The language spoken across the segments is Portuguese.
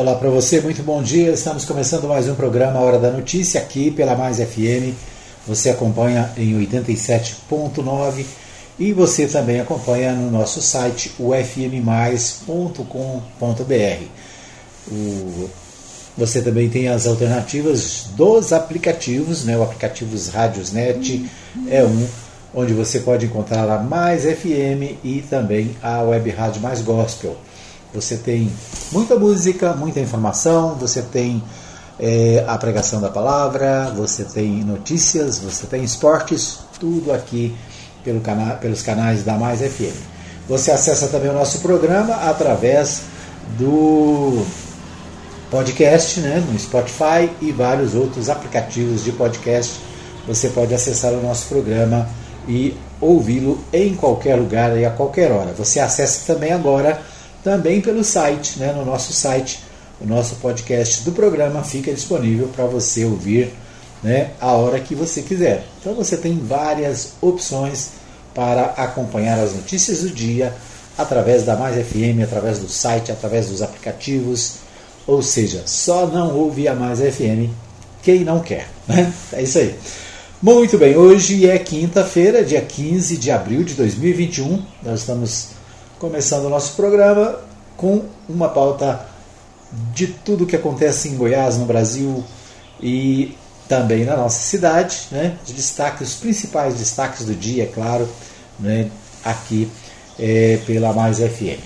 Olá para você, muito bom dia. Estamos começando mais um programa Hora da Notícia aqui pela Mais FM. Você acompanha em 87.9 e você também acompanha no nosso site ufmmais.com.br. Você também tem as alternativas dos aplicativos, né? o aplicativo Rádiosnet é um, onde você pode encontrar a Mais FM e também a Web Rádio Mais Gospel. Você tem muita música, muita informação, você tem é, a pregação da palavra, você tem notícias, você tem esportes, tudo aqui pelo cana pelos canais da Mais FM. Você acessa também o nosso programa através do podcast, né, no Spotify e vários outros aplicativos de podcast. Você pode acessar o nosso programa e ouvi-lo em qualquer lugar e a qualquer hora. Você acessa também agora também pelo site, né, no nosso site, o nosso podcast do programa fica disponível para você ouvir né, a hora que você quiser. Então você tem várias opções para acompanhar as notícias do dia através da Mais FM, através do site, através dos aplicativos. Ou seja, só não ouve a Mais FM quem não quer. Né? É isso aí. Muito bem, hoje é quinta-feira, dia 15 de abril de 2021. Nós estamos começando o nosso programa com uma pauta de tudo que acontece em Goiás, no Brasil e também na nossa cidade, né? De destaque, os principais destaques do dia, é claro, né? aqui é, pela Mais FM.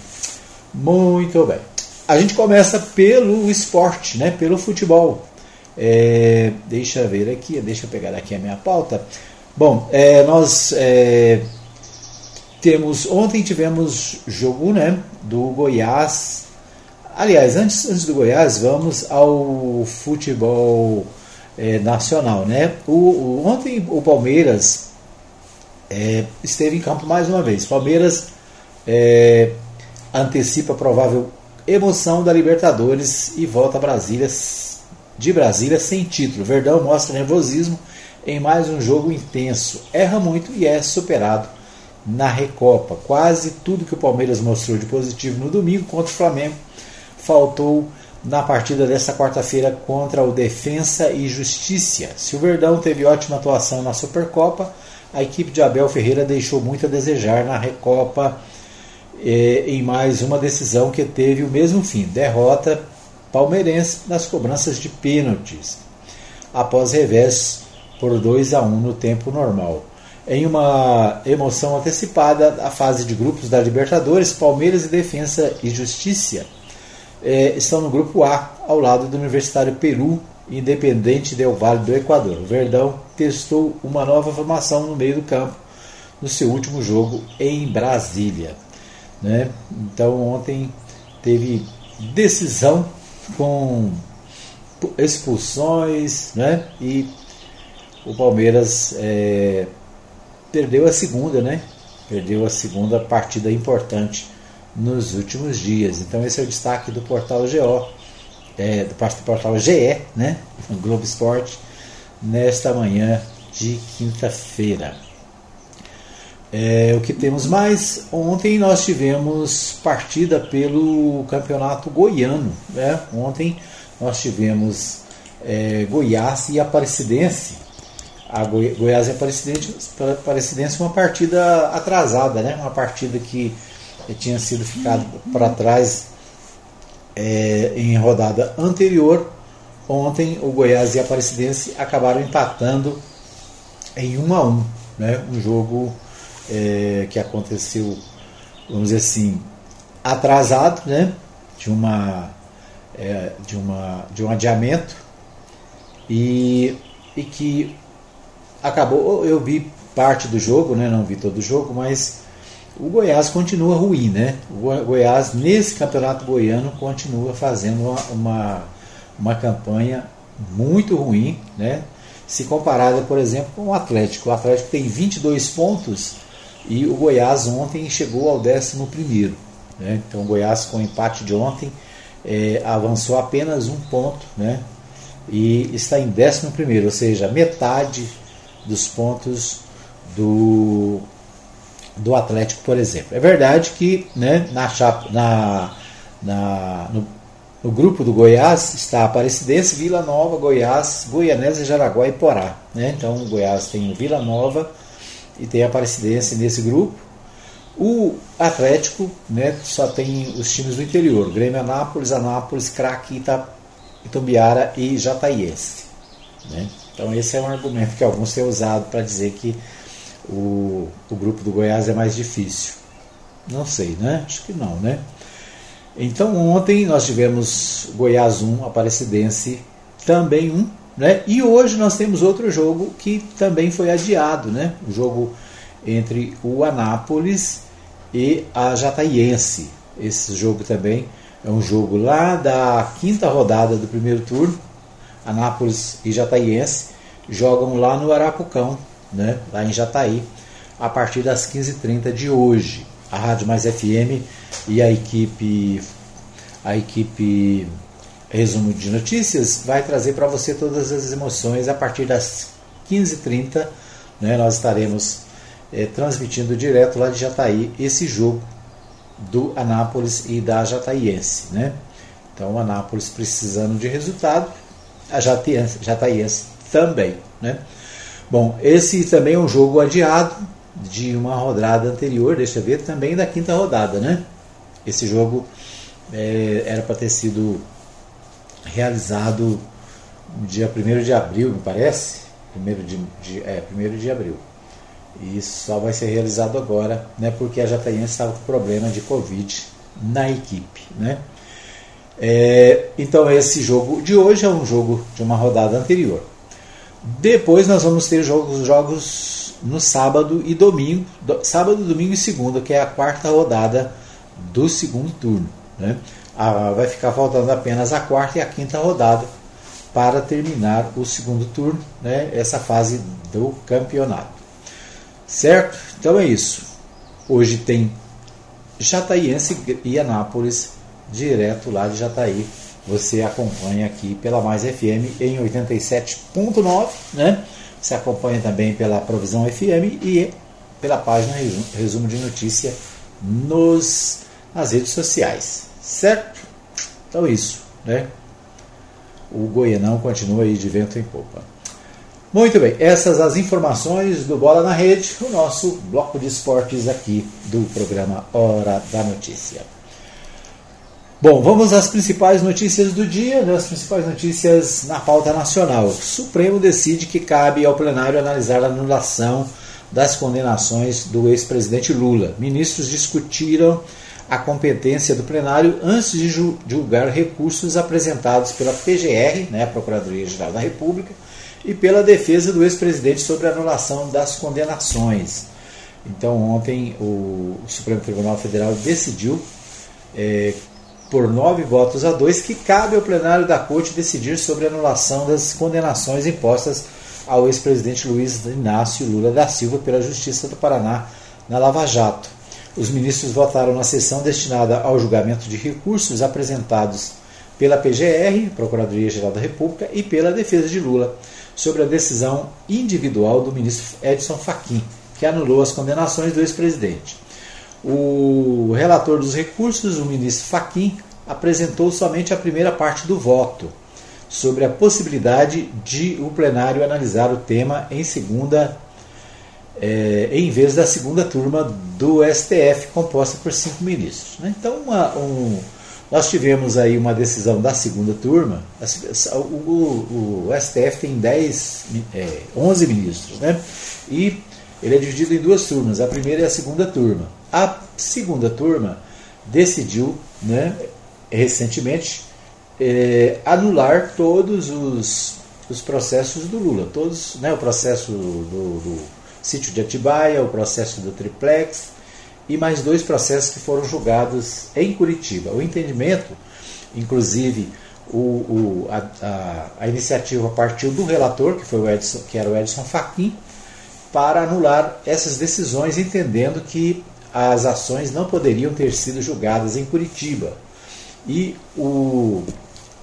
Muito bem. A gente começa pelo esporte, né? pelo futebol. É, deixa eu ver aqui, deixa eu pegar aqui a minha pauta. Bom, é, nós é, temos ontem tivemos jogo né, do Goiás. Aliás, antes, antes do Goiás, vamos ao futebol é, nacional. Né? O, o, ontem o Palmeiras é, esteve em campo mais uma vez. Palmeiras é, antecipa a provável emoção da Libertadores e volta a Brasília de Brasília sem título. Verdão mostra nervosismo em mais um jogo intenso. Erra muito e é superado na Recopa. Quase tudo que o Palmeiras mostrou de positivo no domingo contra o Flamengo faltou na partida desta quarta-feira contra o Defensa e Justiça. Se o Verdão teve ótima atuação na Supercopa, a equipe de Abel Ferreira deixou muito a desejar na Recopa eh, em mais uma decisão que teve o mesmo fim, derrota palmeirense nas cobranças de pênaltis, após revés por 2 a 1 no tempo normal em uma emoção antecipada a fase de grupos da Libertadores, Palmeiras e Defensa e Justiça é, estão no grupo A, ao lado do Universitário Peru, Independente Del Vale do Equador. O Verdão testou uma nova formação no meio do campo no seu último jogo em Brasília. Né? Então ontem teve decisão com expulsões né? e o Palmeiras é, perdeu a segunda, né? Perdeu a segunda partida importante nos últimos dias. Então esse é o destaque do portal GO, é, do portal GE, né? O Globo Esporte, nesta manhã de quinta-feira. É, o que temos mais? Ontem nós tivemos partida pelo Campeonato Goiano. Né? Ontem nós tivemos é, Goiás e Aparecidense a Goi Goiás e a Aparecidense uma partida atrasada, né? uma partida que tinha sido ficado para trás é, em rodada anterior. Ontem o Goiás e a Aparecidense acabaram empatando em 1 a 1 né? um jogo é, que aconteceu, vamos dizer assim, atrasado, né? de, uma, é, de, uma, de um adiamento e, e que acabou. Eu vi parte do jogo, né? não vi todo o jogo, mas o Goiás continua ruim, né? O Goiás, nesse campeonato goiano, continua fazendo uma, uma, uma campanha muito ruim, né? Se comparada, por exemplo, com o Atlético. O Atlético tem 22 pontos e o Goiás ontem chegou ao 11. Né? Então o Goiás, com o empate de ontem, é, avançou apenas um ponto né? e está em 11, ou seja, metade dos pontos do, do Atlético, por exemplo. É verdade que né, na, chapa, na, na, no, No grupo do Goiás está Aparecidense, Vila Nova, Goiás, Goianésia, Jaraguá e Porá. Né? Então o Goiás tem Vila Nova e tem Aparecidense nesse grupo. O Atlético né, só tem os times do interior: Grêmio Anápolis, Anápolis, Craque, Itambiara e Jataiense. Né? Então esse é um argumento que alguns têm usado para dizer que o, o grupo do Goiás é mais difícil. Não sei, né? Acho que não, né? Então ontem nós tivemos Goiás 1, Aparecidense também 1, né? E hoje nós temos outro jogo que também foi adiado, né? O jogo entre o Anápolis e a Jataiense. Esse jogo também é um jogo lá da quinta rodada do primeiro turno. Anápolis e Jataiense jogam lá no Arapucão, né? lá em Jataí, a partir das 15h30 de hoje. A Rádio Mais FM e a equipe, a equipe Resumo de Notícias vai trazer para você todas as emoções a partir das 15h30. Né? Nós estaremos é, transmitindo direto lá de Jataí esse jogo do Anápolis e da Jataiense. Né? Então, o Anápolis precisando de resultado, a Jataiense, Jataiense também. Né? Bom, esse também é um jogo adiado de uma rodada anterior, deixa eu ver, também da quinta rodada. Né? Esse jogo é, era para ter sido realizado dia 1 de abril, me parece. 1 de, de, é, 1 de abril. E só vai ser realizado agora, né, porque a Jataiense estava com problema de Covid na equipe. Né? É, então esse jogo de hoje é um jogo de uma rodada anterior. Depois nós vamos ter jogos, jogos no sábado e domingo, sábado, domingo e segunda, que é a quarta rodada do segundo turno. Né? Ah, vai ficar faltando apenas a quarta e a quinta rodada para terminar o segundo turno, né? essa fase do campeonato. Certo? Então é isso. Hoje tem Jataiense e Anápolis, direto lá de Jataí. Você acompanha aqui pela Mais FM em 87.9, né? Você acompanha também pela Provisão FM e pela página Resumo de Notícia nos, nas redes sociais. Certo? Então isso, né? O Goianão continua aí de vento em popa. Muito bem, essas as informações do Bola na Rede, o nosso bloco de esportes aqui do programa Hora da Notícia. Bom, vamos às principais notícias do dia, né? as principais notícias na pauta nacional. O Supremo decide que cabe ao plenário analisar a anulação das condenações do ex-presidente Lula. Ministros discutiram a competência do plenário antes de julgar recursos apresentados pela PGR, né, Procuradoria-Geral da República, e pela defesa do ex-presidente sobre a anulação das condenações. Então, ontem, o Supremo Tribunal Federal decidiu, é, por nove votos a dois, que cabe ao plenário da Corte decidir sobre a anulação das condenações impostas ao ex-presidente Luiz Inácio Lula da Silva pela Justiça do Paraná na Lava Jato. Os ministros votaram na sessão destinada ao julgamento de recursos apresentados pela PGR, Procuradoria-Geral da República, e pela defesa de Lula sobre a decisão individual do ministro Edson Fachin, que anulou as condenações do ex-presidente. O relator dos recursos, o ministro Fachin, apresentou somente a primeira parte do voto, sobre a possibilidade de o plenário analisar o tema em segunda, é, em vez da segunda turma do STF, composta por cinco ministros. Né? Então, uma, um, nós tivemos aí uma decisão da segunda turma, o, o, o STF tem 10, é, 11 ministros, né? e ele é dividido em duas turmas, a primeira e a segunda turma. A segunda turma decidiu, né, recentemente, é, anular todos os, os processos do Lula, todos, né, o processo do, do sítio de Atibaia, o processo do triplex, e mais dois processos que foram julgados em Curitiba. O entendimento, inclusive, o, o, a, a, a, iniciativa partiu do relator, que, foi o Edson, que era o Edson Fachin, para anular essas decisões, entendendo que as ações não poderiam ter sido julgadas em Curitiba. E o,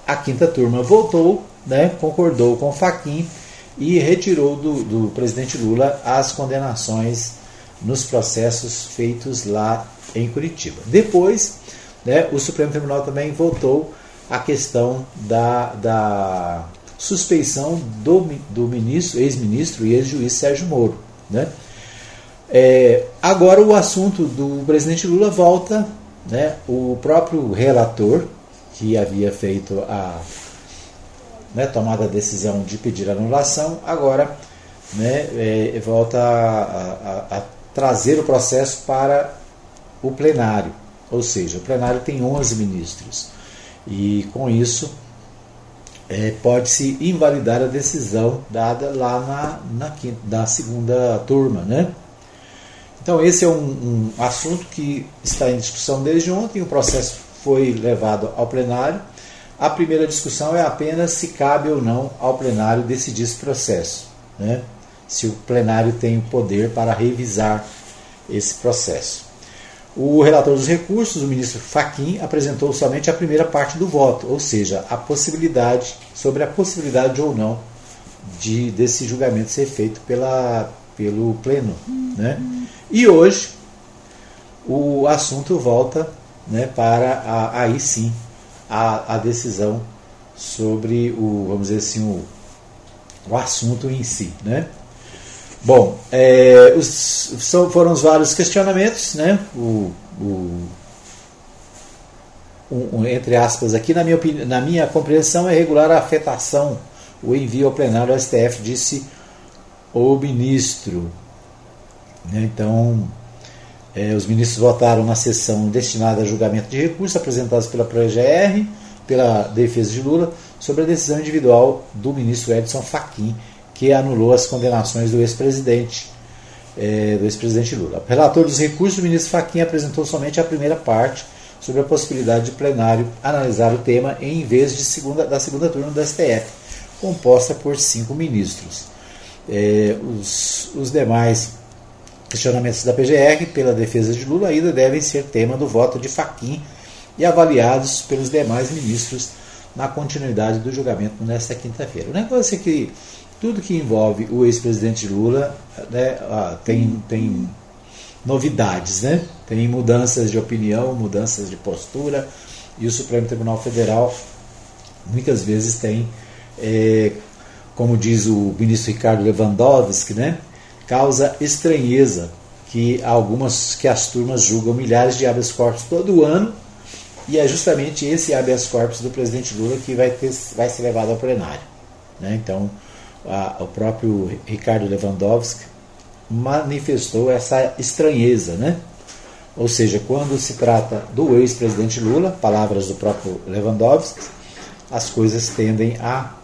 a quinta turma voltou, né, concordou com o Fachin e retirou do, do presidente Lula as condenações nos processos feitos lá em Curitiba. Depois, né, o Supremo Tribunal também votou a questão da, da suspeição do, do ministro, ex-ministro e ex-juiz Sérgio Moro. Né? É, agora o assunto do presidente Lula volta, né? o próprio relator, que havia feito a né, tomada a decisão de pedir anulação, agora né, é, volta a, a, a trazer o processo para o plenário. Ou seja, o plenário tem 11 ministros. E com isso é, pode-se invalidar a decisão dada lá na, na, na segunda turma. Né? Então, esse é um, um assunto que está em discussão desde ontem. O processo foi levado ao plenário. A primeira discussão é apenas se cabe ou não ao plenário decidir esse processo. Né? Se o plenário tem o poder para revisar esse processo. O relator dos recursos, o ministro Faquim, apresentou somente a primeira parte do voto, ou seja, a possibilidade, sobre a possibilidade ou não de desse julgamento ser feito pela, pelo pleno. Né? E hoje o assunto volta né, para a, aí sim a, a decisão sobre o, vamos dizer assim, o, o assunto em si. Né? Bom, é, os, são, foram os vários questionamentos, né? O, o um, um, entre aspas aqui, na minha, opinião, na minha compreensão, é regular a afetação, o envio ao plenário do STF, disse o ministro. Né? Então, é, os ministros votaram na sessão destinada a julgamento de recursos apresentados pela PGR, pela defesa de Lula, sobre a decisão individual do ministro Edson Fachin que anulou as condenações do ex-presidente é, do ex-presidente Lula. Relator dos recursos, o ministro Fachin apresentou somente a primeira parte sobre a possibilidade de plenário analisar o tema em vez de segunda, da segunda turma do STF, composta por cinco ministros. É, os, os demais questionamentos da PGR pela defesa de Lula ainda devem ser tema do voto de Fachin e avaliados pelos demais ministros na continuidade do julgamento nesta quinta-feira. O negócio é que tudo que envolve o ex-presidente Lula né, tem, tem novidades, né? tem mudanças de opinião, mudanças de postura, e o Supremo Tribunal Federal muitas vezes tem, é, como diz o ministro Ricardo Lewandowski, né, causa estranheza que algumas que as turmas julgam milhares de habeas corpus todo ano e é justamente esse habeas corpus do presidente Lula que vai, ter, vai ser levado ao plenário. Né? Então, a, o próprio Ricardo Lewandowski manifestou essa estranheza, né? Ou seja, quando se trata do ex-presidente Lula, palavras do próprio Lewandowski, as coisas tendem a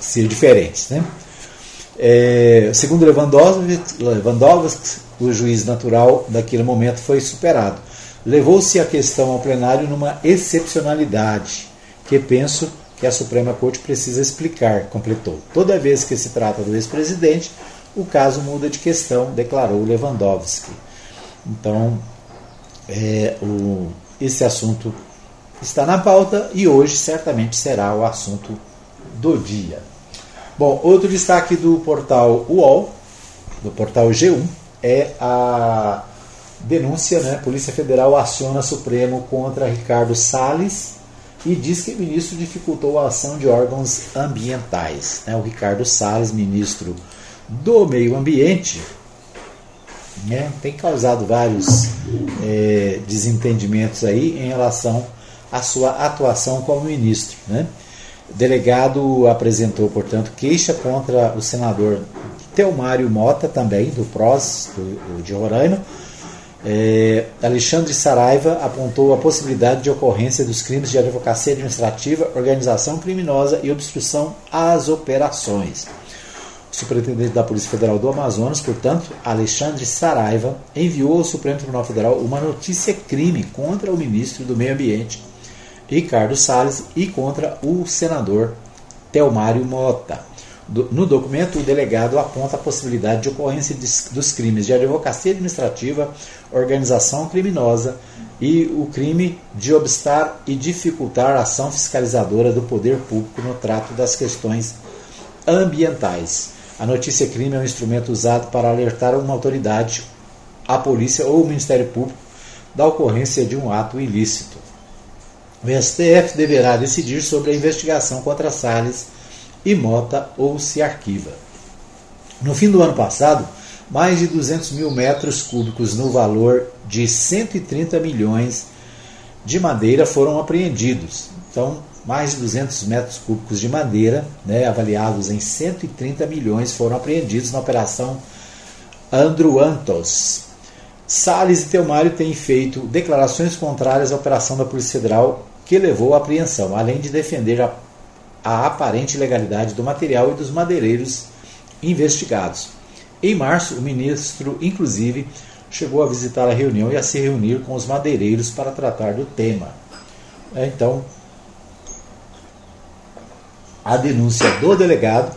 ser diferentes, né? É, segundo Lewandowski, Lewandowski, o juiz natural daquele momento foi superado. Levou-se a questão ao plenário numa excepcionalidade, que penso que a Suprema Corte precisa explicar, completou. Toda vez que se trata do ex-presidente, o caso muda de questão, declarou Lewandowski. Então, é, o, esse assunto está na pauta e hoje certamente será o assunto do dia. Bom, outro destaque do portal UOL, do portal G1, é a denúncia, né? Polícia Federal aciona Supremo contra Ricardo Salles e diz que o ministro dificultou a ação de órgãos ambientais. Né? O Ricardo Salles, ministro do Meio Ambiente, né? tem causado vários é, desentendimentos aí em relação à sua atuação como ministro. Né? O delegado apresentou, portanto, queixa contra o senador Teomário Mota, também, do PROS, do, de Roraima, é, Alexandre Saraiva apontou a possibilidade de ocorrência dos crimes de advocacia administrativa, organização criminosa e obstrução às operações. O superintendente da Polícia Federal do Amazonas, portanto, Alexandre Saraiva, enviou ao Supremo Tribunal Federal uma notícia crime contra o ministro do Meio Ambiente, Ricardo Salles, e contra o senador Telmário Mota. No documento, o delegado aponta a possibilidade de ocorrência dos crimes de advocacia administrativa, organização criminosa e o crime de obstar e dificultar a ação fiscalizadora do poder público no trato das questões ambientais. A notícia crime é um instrumento usado para alertar uma autoridade, a polícia ou o Ministério Público da ocorrência de um ato ilícito. O STF deverá decidir sobre a investigação contra Salles e Mota ou se arquiva. No fim do ano passado, mais de 200 mil metros cúbicos no valor de 130 milhões de madeira foram apreendidos. Então, mais de 200 metros cúbicos de madeira, né, avaliados em 130 milhões, foram apreendidos na operação Andruantos. Salles e Telmário têm feito declarações contrárias à operação da Polícia Federal que levou à apreensão, além de defender a, a aparente legalidade do material e dos madeireiros investigados. Em março, o ministro, inclusive, chegou a visitar a reunião e a se reunir com os madeireiros para tratar do tema. É, então, a denúncia do delegado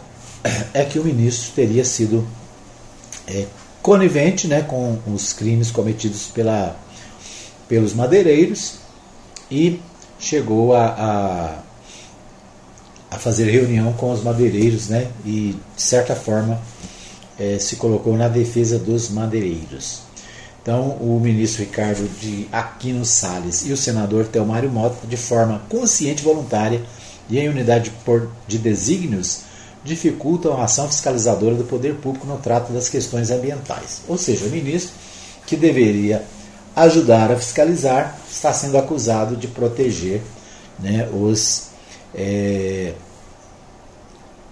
é que o ministro teria sido é, conivente né, com os crimes cometidos pela, pelos madeireiros e chegou a, a, a fazer reunião com os madeireiros né, e, de certa forma, é, se colocou na defesa dos madeireiros. Então, o ministro Ricardo de Aquino Salles e o senador Telmário Mota, de forma consciente e voluntária e em unidade de desígnios, dificultam a ação fiscalizadora do poder público no trato das questões ambientais. Ou seja, o ministro, que deveria ajudar a fiscalizar, está sendo acusado de proteger né, os, é,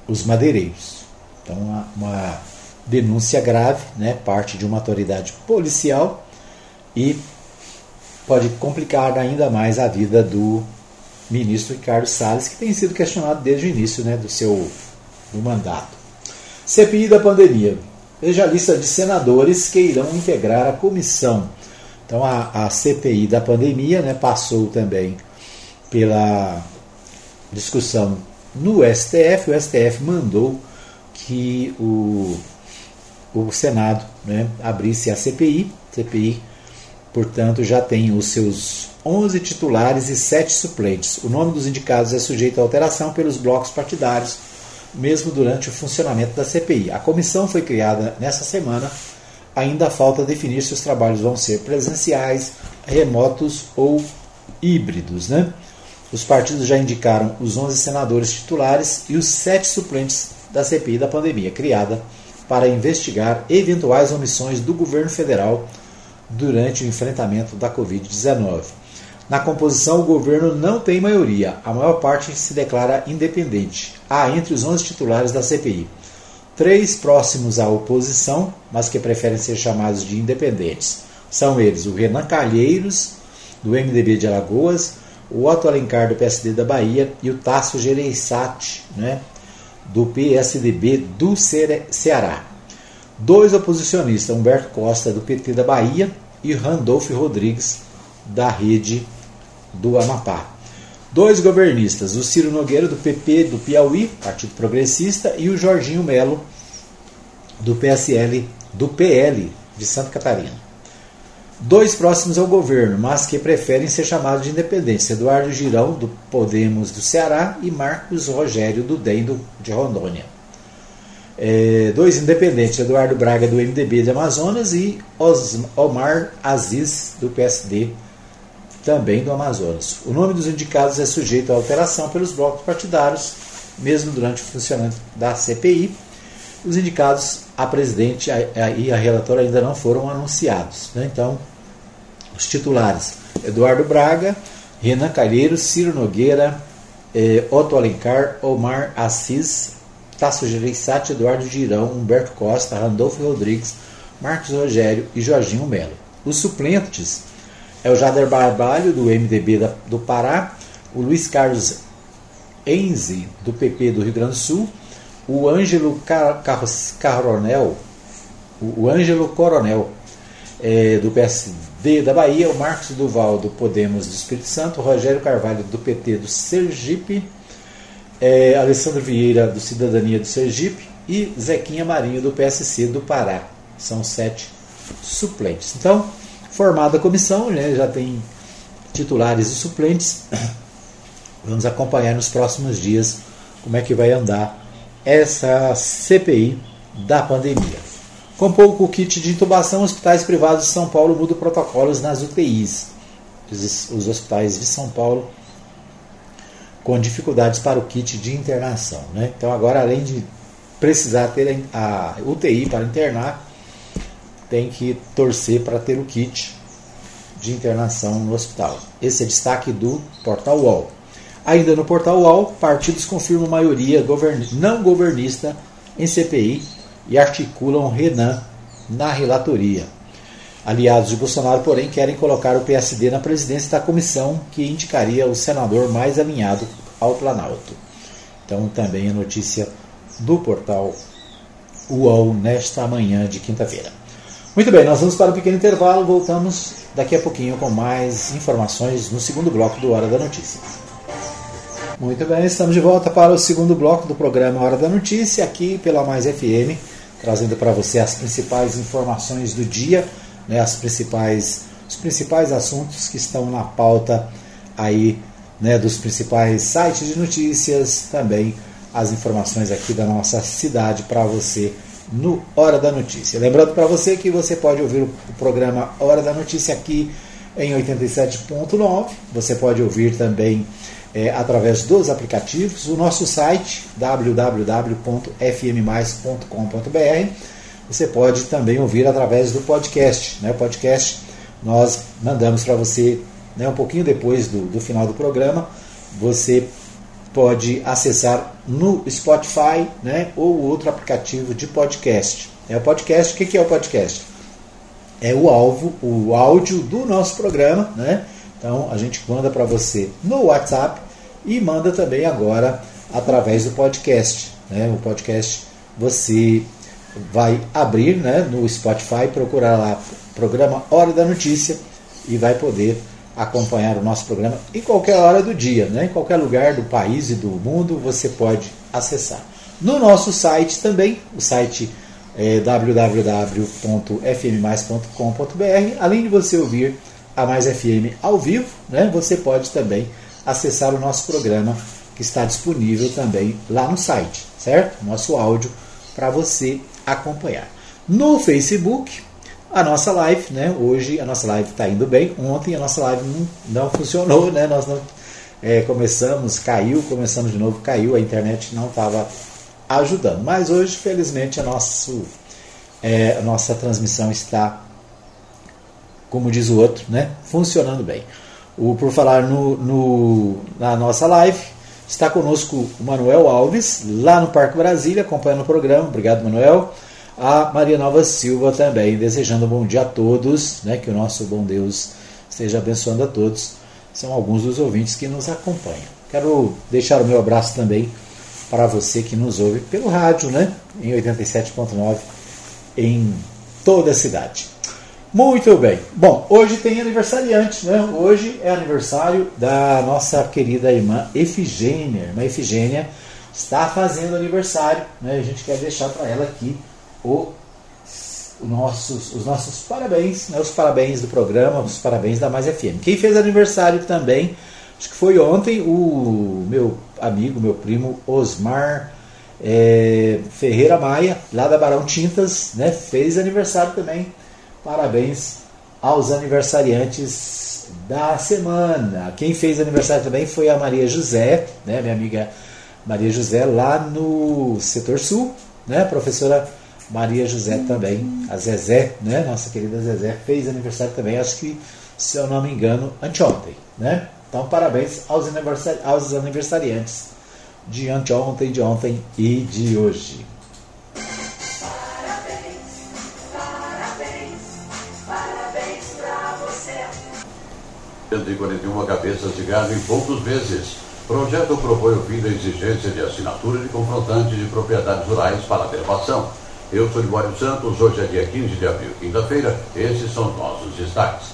os madeireiros. Então, uma, uma denúncia grave, né, parte de uma autoridade policial e pode complicar ainda mais a vida do ministro Ricardo Salles, que tem sido questionado desde o início né, do seu do mandato. CPI da pandemia. Veja a lista de senadores que irão integrar a comissão. Então a, a CPI da pandemia né, passou também pela discussão no STF. O STF mandou que o o Senado né, abrisse a CPI. CPI, portanto, já tem os seus 11 titulares e 7 suplentes. O nome dos indicados é sujeito a alteração pelos blocos partidários, mesmo durante o funcionamento da CPI. A comissão foi criada nessa semana. Ainda falta definir se os trabalhos vão ser presenciais, remotos ou híbridos. Né? Os partidos já indicaram os 11 senadores titulares e os 7 suplentes da CPI da pandemia, criada para investigar eventuais omissões do governo federal durante o enfrentamento da Covid-19. Na composição, o governo não tem maioria, a maior parte se declara independente. Há entre os 11 titulares da CPI três próximos à oposição, mas que preferem ser chamados de independentes. São eles o Renan Calheiros, do MDB de Alagoas, o Otto Alencar, do PSD da Bahia, e o Tasso Gereissati, né, do PSDB do Ceará. Dois oposicionistas, Humberto Costa, do PT da Bahia, e Randolfo Rodrigues, da Rede do Amapá. Dois governistas, o Ciro Nogueira, do PP do Piauí, Partido Progressista, e o Jorginho Melo, do PSL, do PL de Santa Catarina dois próximos ao governo, mas que preferem ser chamados de independentes: Eduardo Girão, do Podemos do Ceará, e Marcos Rogério, do DEM de Rondônia. É, dois independentes: Eduardo Braga, do MDB de Amazonas, e Omar Aziz, do PSD, também do Amazonas. O nome dos indicados é sujeito a alteração pelos blocos partidários, mesmo durante o funcionamento da CPI. Os indicados a presidente e a relatora ainda não foram anunciados. Né? Então, os titulares: Eduardo Braga, Renan Calheiros, Ciro Nogueira, eh, Otto Alencar, Omar Assis, Tasso Gereissati, Eduardo Girão, Humberto Costa, Randolfo Rodrigues, Marcos Rogério e Jorginho Melo. Os suplentes é o Jader Barbalho, do MDB da, do Pará, o Luiz Carlos Enze, do PP do Rio Grande do Sul, o Ângelo Car Coronel, o Ângelo Coronel, é, do PSD da Bahia, o Marcos Duval, do Podemos do Espírito Santo, o Rogério Carvalho, do PT do Sergipe, é, Alessandro Vieira, do Cidadania do Sergipe, e Zequinha Marinho, do PSC do Pará. São sete suplentes. Então, formada a comissão, né, já tem titulares e suplentes. Vamos acompanhar nos próximos dias como é que vai andar essa CPI da pandemia. Com pouco kit de intubação, hospitais privados de São Paulo mudam protocolos nas UTIs. Os, os hospitais de São Paulo com dificuldades para o kit de internação. Né? Então, agora, além de precisar ter a UTI para internar, tem que torcer para ter o kit de internação no hospital. Esse é destaque do Portal UOL. Ainda no Portal UOL, partidos confirmam maioria govern... não governista em CPI e articulam Renan na relatoria. Aliados de Bolsonaro, porém, querem colocar o PSD na presidência da comissão que indicaria o senador mais alinhado ao Planalto. Então, também a notícia do portal UOL nesta manhã de quinta-feira. Muito bem, nós vamos para um pequeno intervalo, voltamos daqui a pouquinho com mais informações no segundo bloco do Hora da Notícia. Muito bem, estamos de volta para o segundo bloco do programa Hora da Notícia, aqui pela Mais FM, trazendo para você as principais informações do dia, né, as principais, os principais assuntos que estão na pauta aí né, dos principais sites de notícias, também as informações aqui da nossa cidade para você no Hora da Notícia. Lembrando para você que você pode ouvir o programa Hora da Notícia aqui em 87.9. Você pode ouvir também é, através dos aplicativos, o nosso site www.fmmais.com.br. Você pode também ouvir através do podcast. Né? O podcast nós mandamos para você né, um pouquinho depois do, do final do programa. Você pode acessar no Spotify né, ou outro aplicativo de podcast. É o podcast, o que é o podcast? É o alvo, o áudio do nosso programa, né? Então a gente manda para você no WhatsApp e manda também agora através do podcast. Né? O podcast você vai abrir né, no Spotify, procurar lá programa Hora da Notícia e vai poder acompanhar o nosso programa em qualquer hora do dia, né? em qualquer lugar do país e do mundo você pode acessar. No nosso site também, o site é www.fmmais.com.br, além de você ouvir a Mais FM ao vivo, né? você pode também acessar o nosso programa que está disponível também lá no site, certo? Nosso áudio para você acompanhar. No Facebook, a nossa live, né? Hoje a nossa live está indo bem. Ontem a nossa live não, não funcionou, né? Nós não é, começamos, caiu, começamos de novo, caiu, a internet não estava ajudando. Mas hoje, felizmente, a, nosso, é, a nossa transmissão está, como diz o outro, né? Funcionando bem. O, por falar no, no, na nossa live, está conosco o Manuel Alves, lá no Parque Brasília, acompanhando o programa. Obrigado, Manuel a Maria Nova Silva também, desejando um bom dia a todos, né, que o nosso bom Deus esteja abençoando a todos. São alguns dos ouvintes que nos acompanham. Quero deixar o meu abraço também para você que nos ouve pelo rádio, né, em 87.9 em toda a cidade. Muito bem. Bom, hoje tem aniversariante, né? Hoje é aniversário da nossa querida irmã Efigênia. irmã Efigênia está fazendo aniversário, né? A gente quer deixar para ela aqui o, nossos, os nossos parabéns, né, os parabéns do programa, os parabéns da Mais FM. Quem fez aniversário também, acho que foi ontem, o meu amigo, meu primo Osmar é, Ferreira Maia, lá da Barão Tintas, né, fez aniversário também. Parabéns aos aniversariantes da semana. Quem fez aniversário também foi a Maria José, né, minha amiga Maria José, lá no setor sul, né, professora Maria José também, a Zezé, né? Nossa querida Zezé fez aniversário também, acho que, se eu não me engano, anteontem, né? Então, parabéns aos, aniversari aos aniversariantes de anteontem, de ontem e de hoje. Parabéns, parabéns, parabéns você. 141 cabeças de gado em poucos meses. Projeto propõe o fim da exigência de assinatura de confrontante de propriedades rurais para adequação. Eu sou Libório Santos, hoje é dia 15 de abril, quinta-feira, esses são nossos destaques.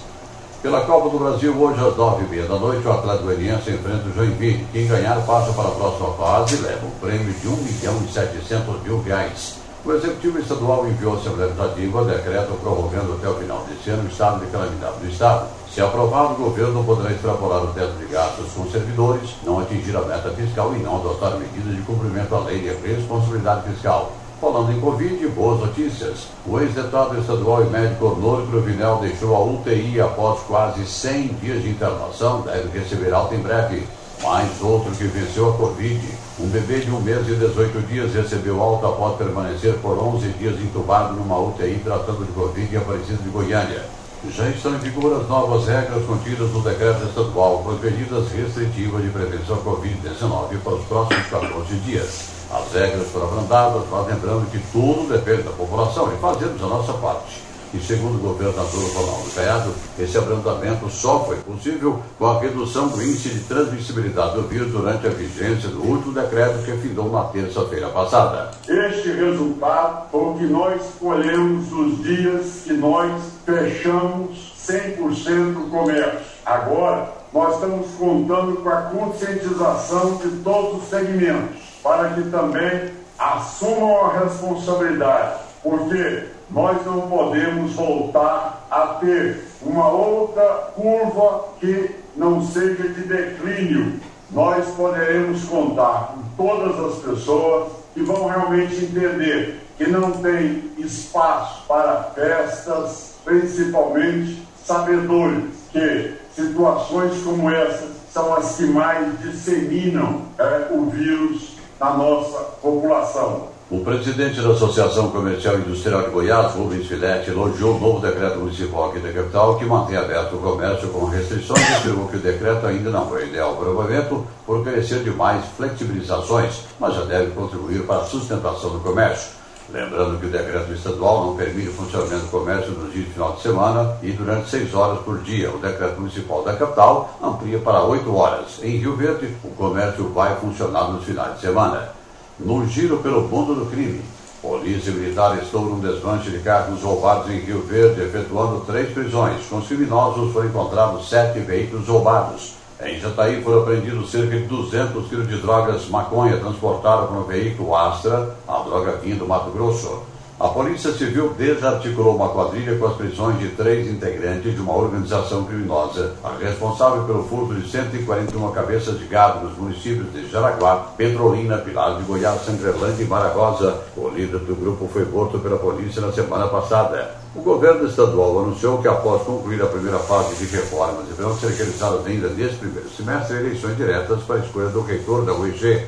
Pela Copa do Brasil, hoje às nove e meia da noite, o Atlético Goianiense enfrenta o Joinville. Quem ganhar passa para a próxima fase e leva um prêmio de 1 milhão e 700 mil reais. O Executivo Estadual enviou à Assembleia Legislativa decreto prorrogando até o final deste ano o estado de calamidade do Estado. Se aprovado, o governo poderá extrapolar o teto de gastos com servidores, não atingir a meta fiscal e não adotar medidas de cumprimento à lei de responsabilidade fiscal. Falando em Covid, boas notícias. O ex-deputado estadual e médico Ornoro Cruvinel deixou a UTI após quase 100 dias de internação, deve receber alta em breve. Mais outro que venceu a Covid. Um bebê de um mês e 18 dias recebeu alta após permanecer por 11 dias entubado numa UTI tratando de Covid em Aparecida de Goiânia. Já estão em vigor as novas regras contidas no decreto estadual com as medidas restritivas de prevenção à Covid-19 para os próximos 14 dias. As regras foram abrandadas, mas lembrando que tudo depende da população e fazemos a nossa parte. E segundo o governador Ronaldo Caiado, esse abrandamento só foi possível com a redução do índice de transmissibilidade do vírus durante a vigência do último decreto que findou na terça-feira passada. Este resultado foi o que nós colhemos nos dias que nós fechamos 100% do comércio. Agora, nós estamos contando com a conscientização de todos os segmentos, para que também assumam a responsabilidade, porque nós não podemos voltar a ter uma outra curva que não seja de declínio. Nós poderemos contar com todas as pessoas que vão realmente entender que não tem espaço para festas, principalmente sabedores que situações como essas são as que mais disseminam é, o vírus na nossa população. O presidente da Associação Comercial e Industrial de Goiás, Rubens Filete, elogiou o novo decreto municipal aqui da capital que mantém aberto o comércio com restrições e afirmou que o decreto ainda não foi ideal para o evento por carecer de mais flexibilizações, mas já deve contribuir para a sustentação do comércio. Lembrando que o decreto estadual não permite o funcionamento do comércio nos dias de final de semana e durante seis horas por dia. O decreto municipal da capital amplia para oito horas. Em Rio Verde, o comércio vai funcionar nos finais de semana no giro pelo mundo do crime. Polícia Militar estou num desmanche de carros roubados em Rio Verde, efetuando três prisões. Com os criminosos foram encontrados sete veículos roubados. Em Jataí foram apreendidos cerca de 200 quilos de drogas maconha transportadas por um veículo Astra, a droga vinha do Mato Grosso. A Polícia Civil desarticulou uma quadrilha com as prisões de três integrantes de uma organização criminosa, a responsável pelo furto de 141 cabeças de gado nos municípios de Jaraguá, Petrolina, Pilar de Goiás, Sangrelândia e Maragosa. O líder do grupo foi morto pela polícia na semana passada. O governo estadual anunciou que após concluir a primeira fase de reformas, deverão ser realizadas ainda neste primeiro semestre eleições diretas para a escolha do reitor da UEG.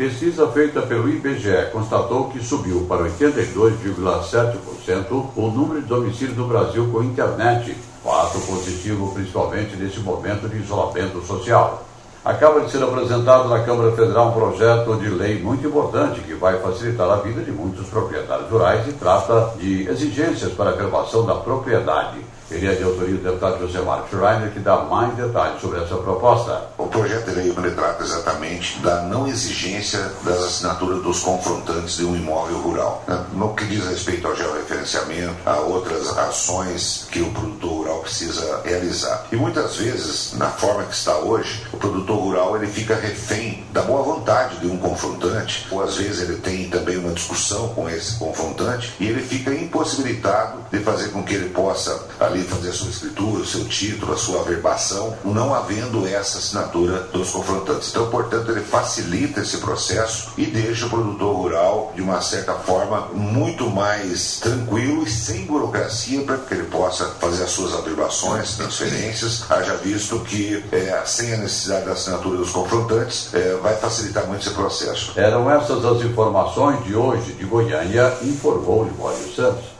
Pesquisa feita pelo IBGE constatou que subiu para 82,7% o número de domicílios do Brasil com internet, fato positivo principalmente nesse momento de isolamento social. Acaba de ser apresentado na Câmara Federal um projeto de lei muito importante que vai facilitar a vida de muitos proprietários rurais e trata de exigências para a preservação da propriedade. Ele é de autoria do deputado José Marcos Schreiner, que dá mais detalhes sobre essa proposta. O projeto de lei trata exatamente da não exigência das assinaturas dos confrontantes de um imóvel rural. No que diz respeito ao georreferenciamento, a outras ações que o produtor rural precisa realizar. E muitas vezes, na forma que está hoje, o produtor rural ele fica refém da boa vontade de um confrontante, ou às vezes ele tem também uma discussão com esse confrontante e ele fica impossibilitado de fazer com que ele possa ali fazer a sua escritura, o seu título, a sua averbação, não havendo essa assinatura dos confrontantes. Então, portanto, ele facilita esse processo e deixa o produtor rural, de uma certa forma, muito mais tranquilo e sem burocracia para que ele possa fazer as suas averbações, transferências, haja visto que é, sem a necessidade da assinatura dos confrontantes, é, vai facilitar muito esse processo. Eram essas as informações de hoje de Goiânia, informou Libório Santos.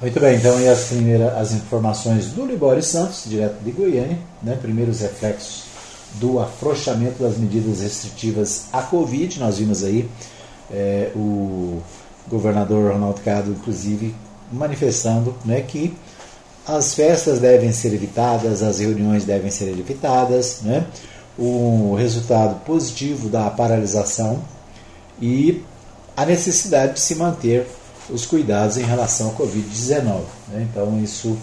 Muito bem, então e as primeiras as informações do Libório Santos, direto de Goiânia, né? primeiros reflexos do afrouxamento das medidas restritivas à Covid. Nós vimos aí é, o governador Ronaldo Cado, inclusive, manifestando né, que as festas devem ser evitadas, as reuniões devem ser evitadas, né? o resultado positivo da paralisação e a necessidade de se manter os cuidados em relação ao Covid-19. Né? Então, isso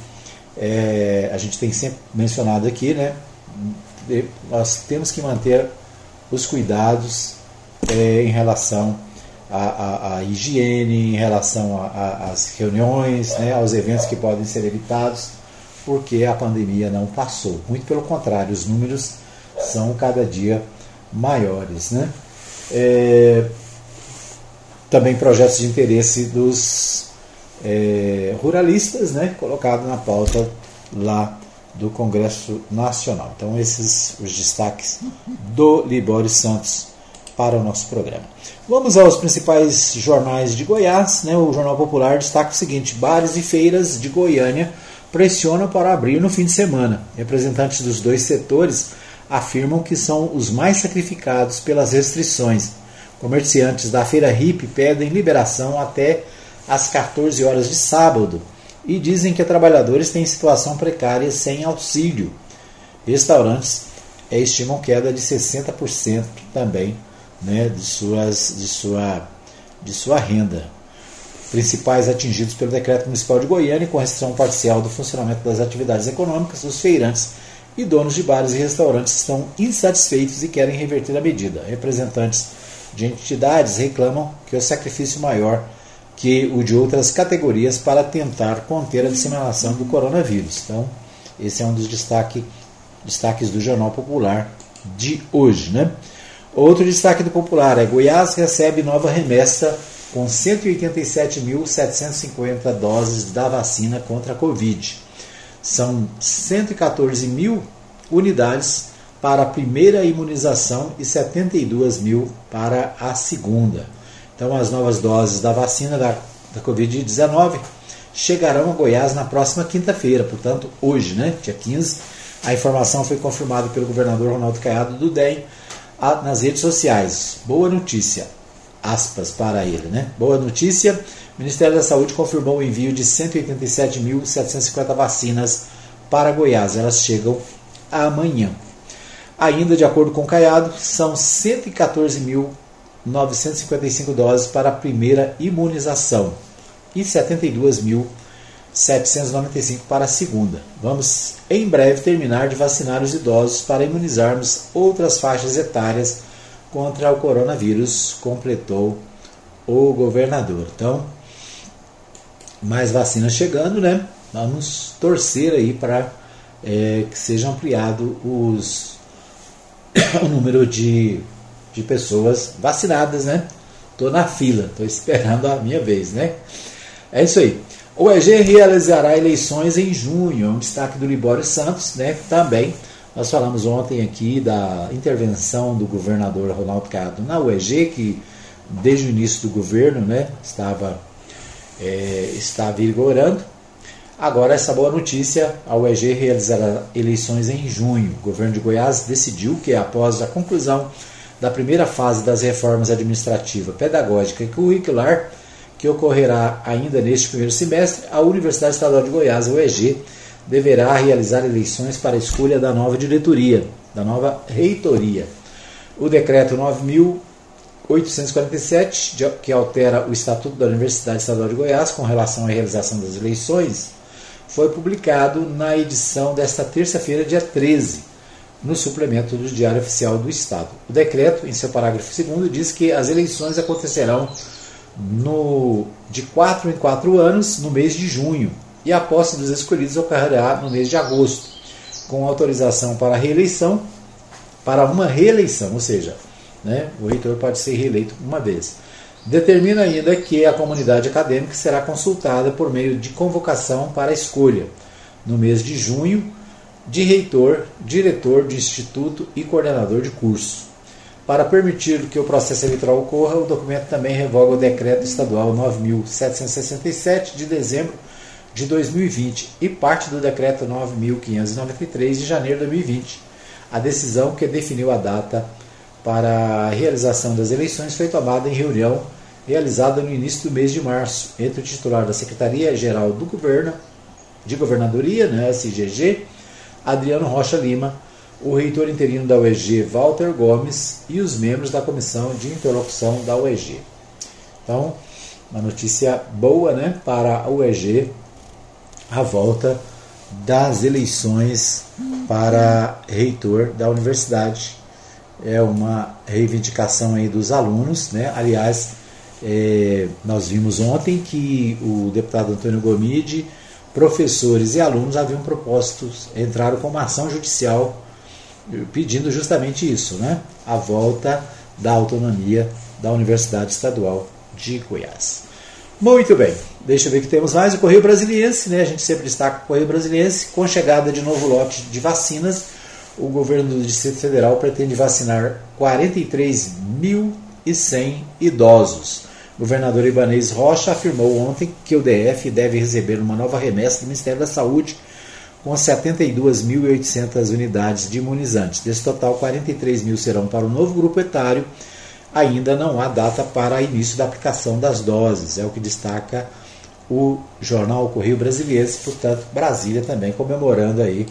é, a gente tem sempre mencionado aqui, né? nós temos que manter os cuidados é, em relação à, à, à, higiene, em relação às reuniões, né? aos eventos que podem ser evitados, porque a pandemia não passou. Muito pelo contrário, os números são cada dia maiores. Né? É, também projetos de interesse dos é, ruralistas, né, colocado na pauta lá do Congresso Nacional. Então, esses os destaques do Libório Santos para o nosso programa. Vamos aos principais jornais de Goiás. Né? O Jornal Popular destaca o seguinte: bares e feiras de Goiânia pressionam para abrir no fim de semana. Representantes dos dois setores afirmam que são os mais sacrificados pelas restrições. Comerciantes da Feira Hip pedem liberação até às 14 horas de sábado e dizem que trabalhadores têm situação precária sem auxílio. Restaurantes estimam queda de 60% também né, de, suas, de, sua, de sua renda. Principais atingidos pelo decreto municipal de Goiânia com restrição parcial do funcionamento das atividades econômicas, os feirantes e donos de bares e restaurantes estão insatisfeitos e querem reverter a medida. Representantes de entidades reclamam que o sacrifício maior que o de outras categorias para tentar conter a disseminação do coronavírus. Então, esse é um dos destaque, destaques do Jornal Popular de hoje. Né? Outro destaque do Popular é Goiás recebe nova remessa com 187.750 doses da vacina contra a Covid. São 114 mil unidades para a primeira imunização e 72 mil para a segunda. Então, as novas doses da vacina da, da Covid-19 chegarão a Goiás na próxima quinta-feira, portanto, hoje, né, dia 15. A informação foi confirmada pelo governador Ronaldo Caiado do DEM nas redes sociais. Boa notícia, aspas para ele, né? Boa notícia. O Ministério da Saúde confirmou o envio de 187.750 vacinas para Goiás. Elas chegam amanhã. Ainda de acordo com o Caiado, são 114.955 doses para a primeira imunização e 72.795 para a segunda. Vamos em breve terminar de vacinar os idosos para imunizarmos outras faixas etárias contra o coronavírus, completou o governador. Então, mais vacinas chegando, né? Vamos torcer aí para é, que seja ampliado os o número de, de pessoas vacinadas, né? Estou na fila, estou esperando a minha vez, né? É isso aí. O EG realizará eleições em junho, é um destaque do Libório Santos, né? Também nós falamos ontem aqui da intervenção do governador Ronaldo Cado na UEG, que desde o início do governo, né, estava é, está vigorando. Agora, essa boa notícia: a UEG realizará eleições em junho. O governo de Goiás decidiu que, após a conclusão da primeira fase das reformas administrativa, pedagógica e curricular, que ocorrerá ainda neste primeiro semestre, a Universidade Estadual de Goiás, a UEG, deverá realizar eleições para a escolha da nova diretoria, da nova reitoria. O decreto 9.847, que altera o Estatuto da Universidade Estadual de Goiás com relação à realização das eleições, foi publicado na edição desta terça-feira, dia 13, no suplemento do Diário Oficial do Estado. O decreto, em seu parágrafo 2, diz que as eleições acontecerão no, de 4 em 4 anos, no mês de junho, e a posse dos escolhidos ocorrerá no mês de agosto, com autorização para reeleição, para uma reeleição, ou seja, né, o reitor pode ser reeleito uma vez. Determina ainda que a comunidade acadêmica será consultada por meio de convocação para a escolha, no mês de junho, de reitor, diretor de instituto e coordenador de curso. Para permitir que o processo eleitoral ocorra, o documento também revoga o Decreto Estadual 9.767 de dezembro de 2020 e parte do Decreto 9.593 de janeiro de 2020. A decisão que definiu a data para a realização das eleições foi tomada em reunião realizada no início do mês de março entre o titular da Secretaria-Geral do Governo, de Governadoria, né, SGG, Adriano Rocha Lima, o reitor interino da UEG, Walter Gomes, e os membros da comissão de interlocução da UEG. Então, uma notícia boa né, para a UEG, a volta das eleições para reitor da universidade. É uma reivindicação aí dos alunos, né? Aliás, é, nós vimos ontem que o deputado Antônio Gomide, professores e alunos haviam propostos, entraram com uma ação judicial pedindo justamente isso, né? a volta da autonomia da Universidade Estadual de Goiás. Muito bem, deixa eu ver que temos mais o Correio Brasiliense, né? A gente sempre destaca o Correio Brasiliense. Com chegada de novo lote de vacinas, o governo do Distrito Federal pretende vacinar 43.100 idosos. Governador Ibanez Rocha afirmou ontem que o DF deve receber uma nova remessa do Ministério da Saúde com 72.800 unidades de imunizantes. Desse total, 43 mil serão para o novo grupo etário ainda não há data para início da aplicação das doses, é o que destaca o jornal Correio Brasiliense, portanto, Brasília também comemorando aí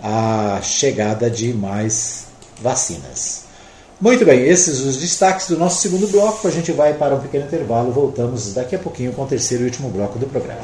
a chegada de mais vacinas. Muito bem, esses os destaques do nosso segundo bloco. A gente vai para um pequeno intervalo, voltamos daqui a pouquinho com o terceiro e último bloco do programa.